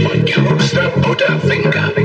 You your step, put a finger.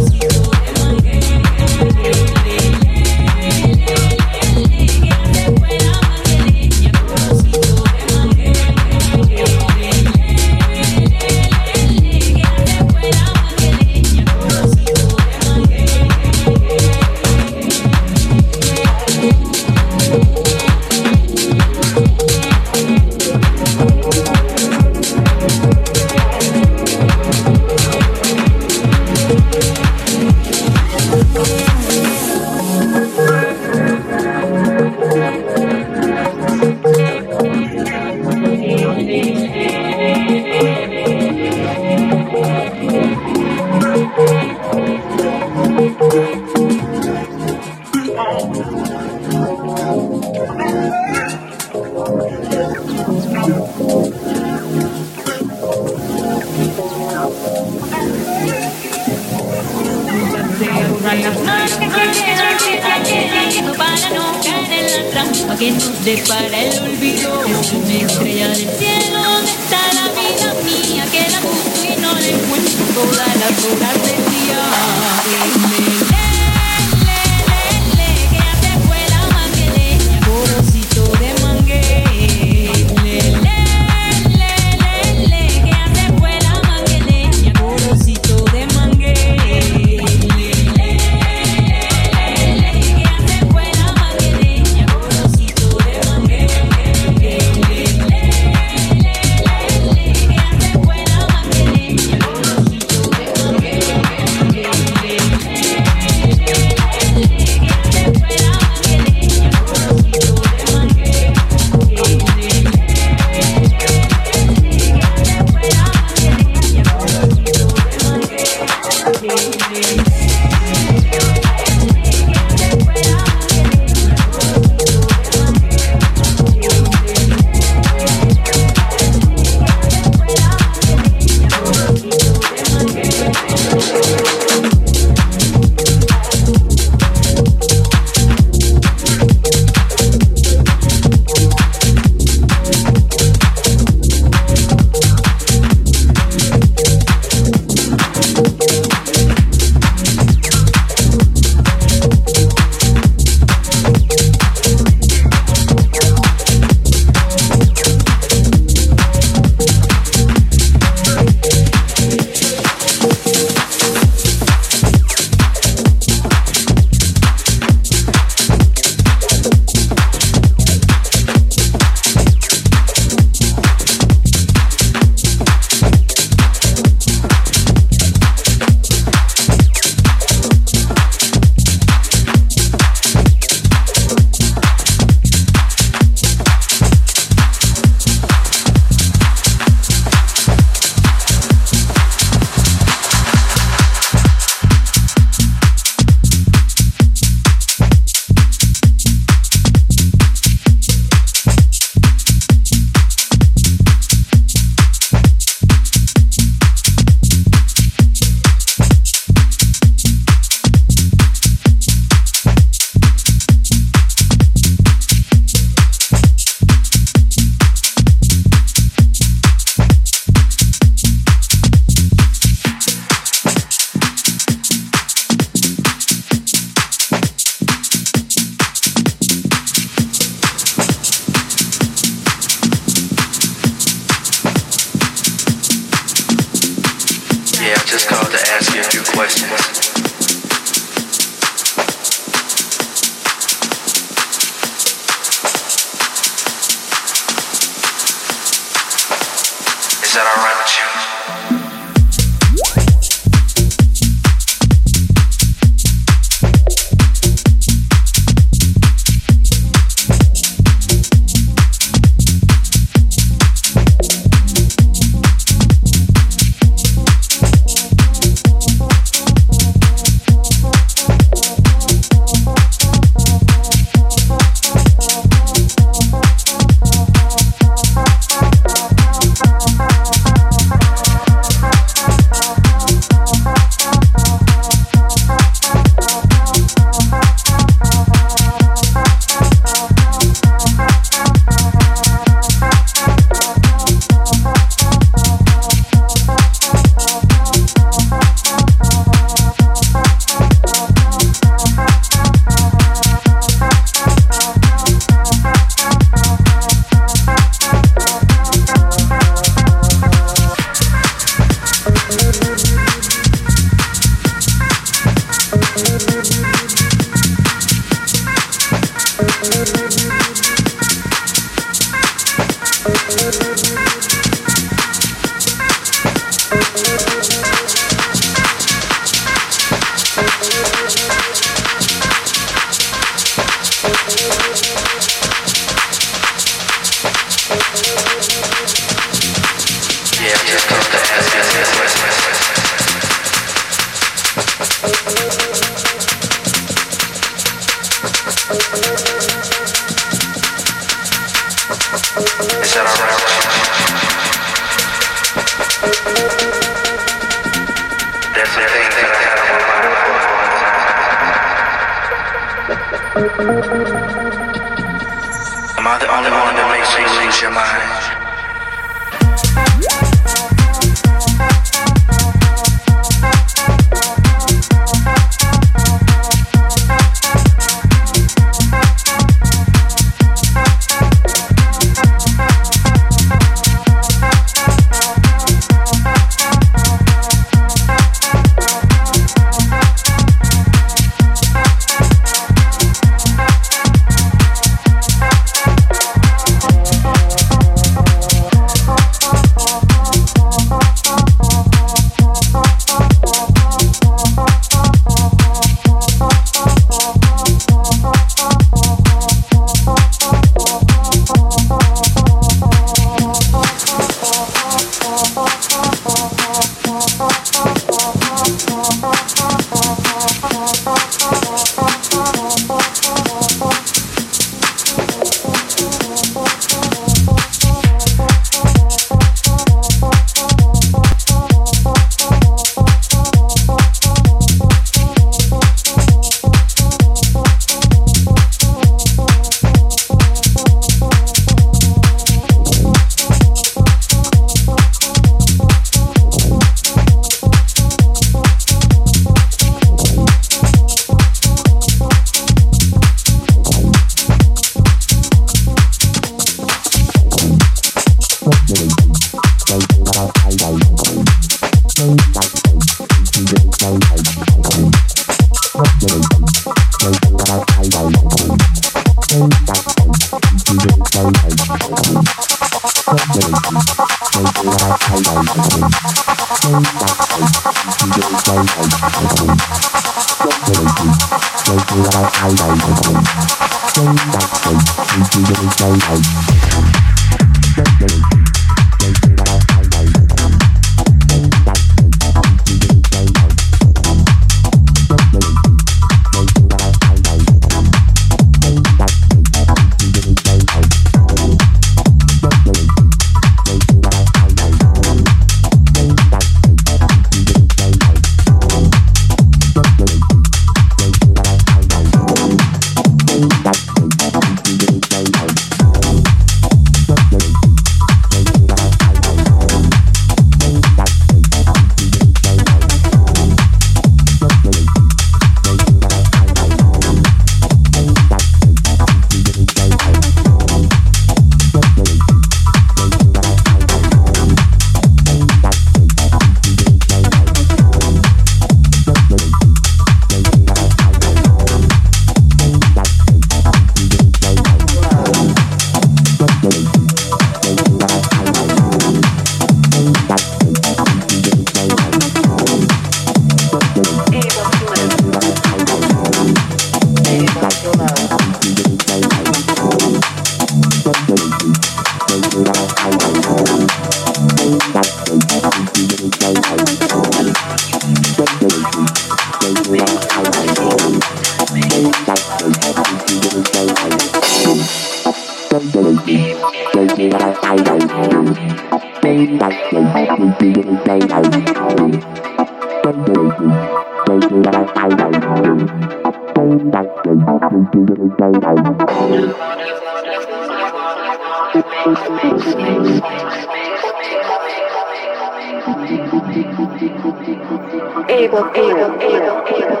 Able, able, able, able,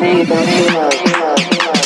able, able.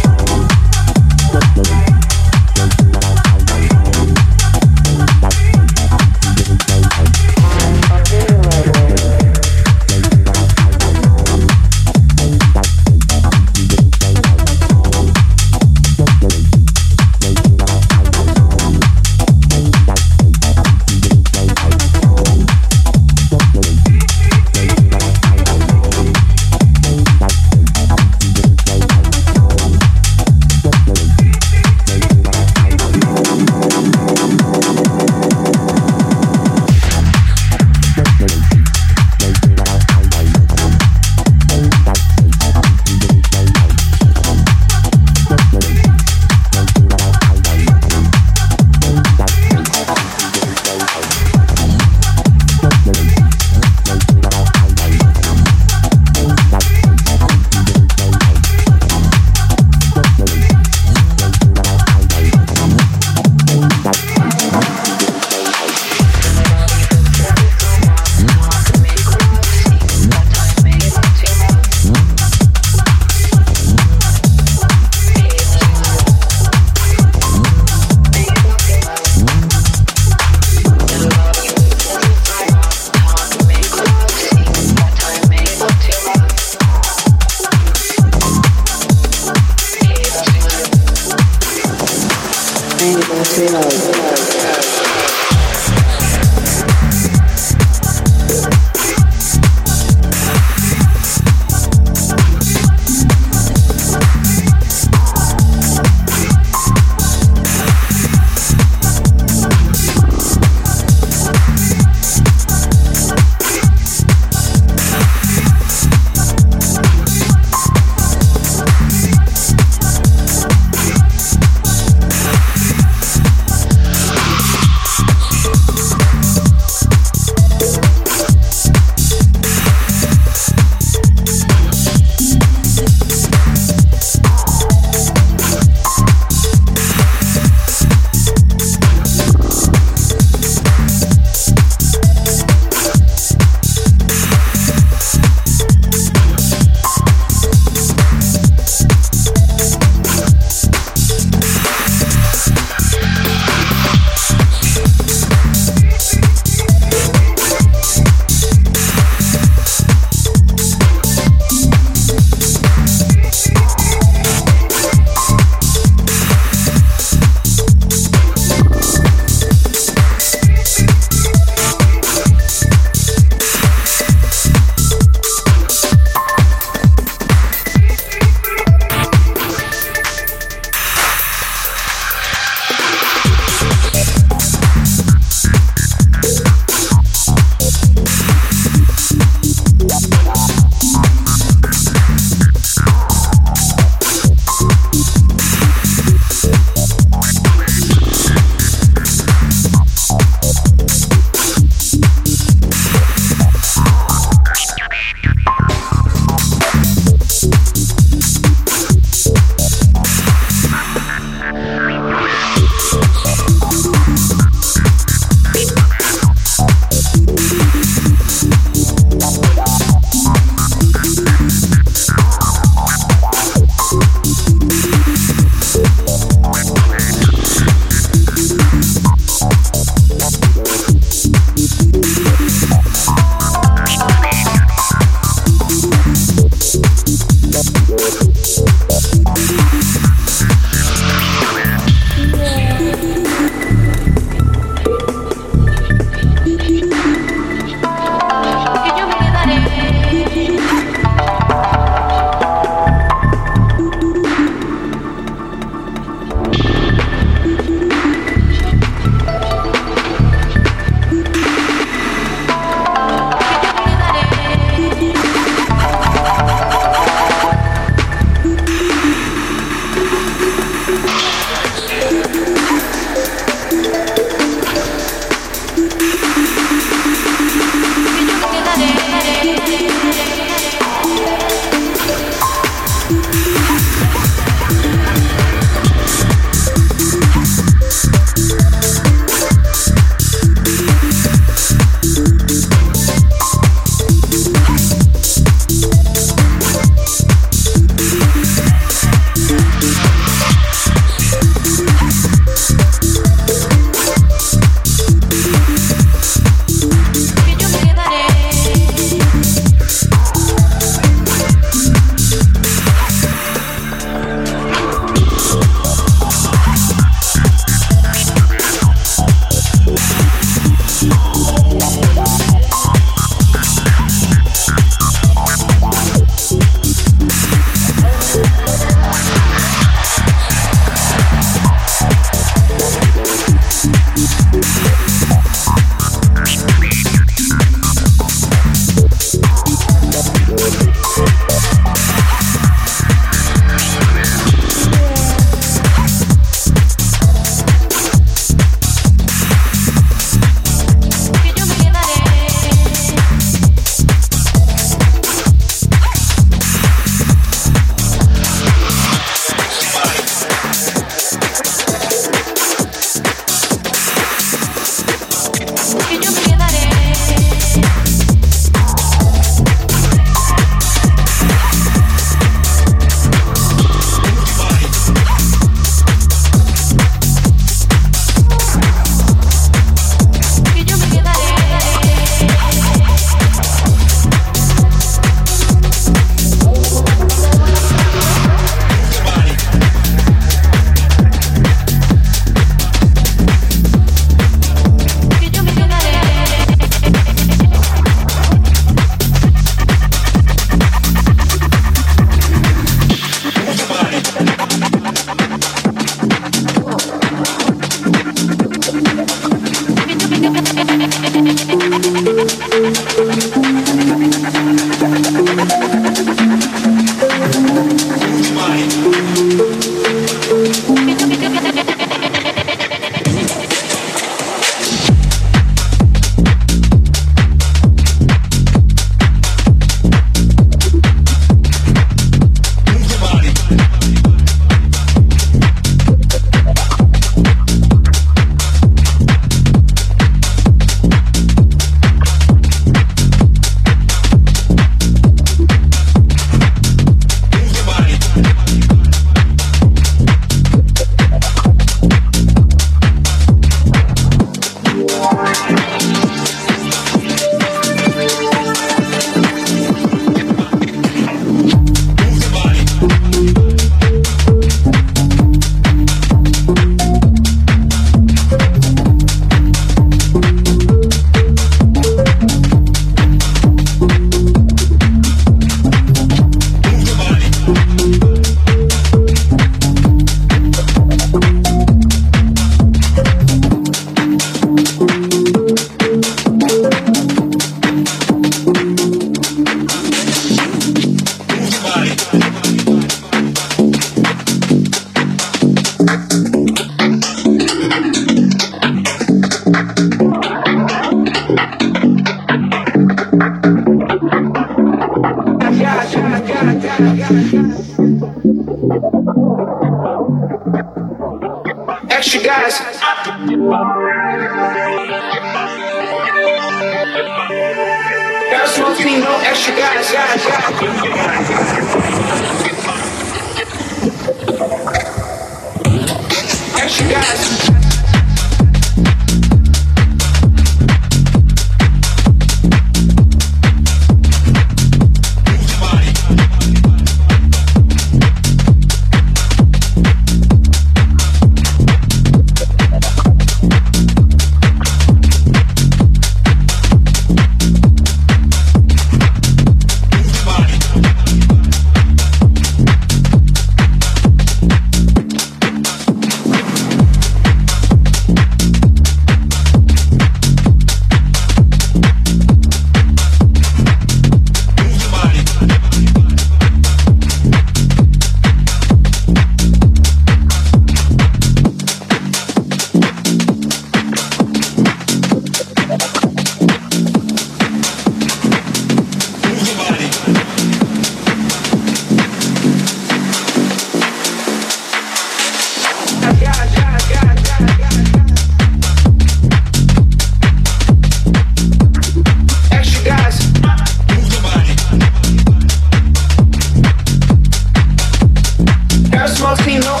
Every time I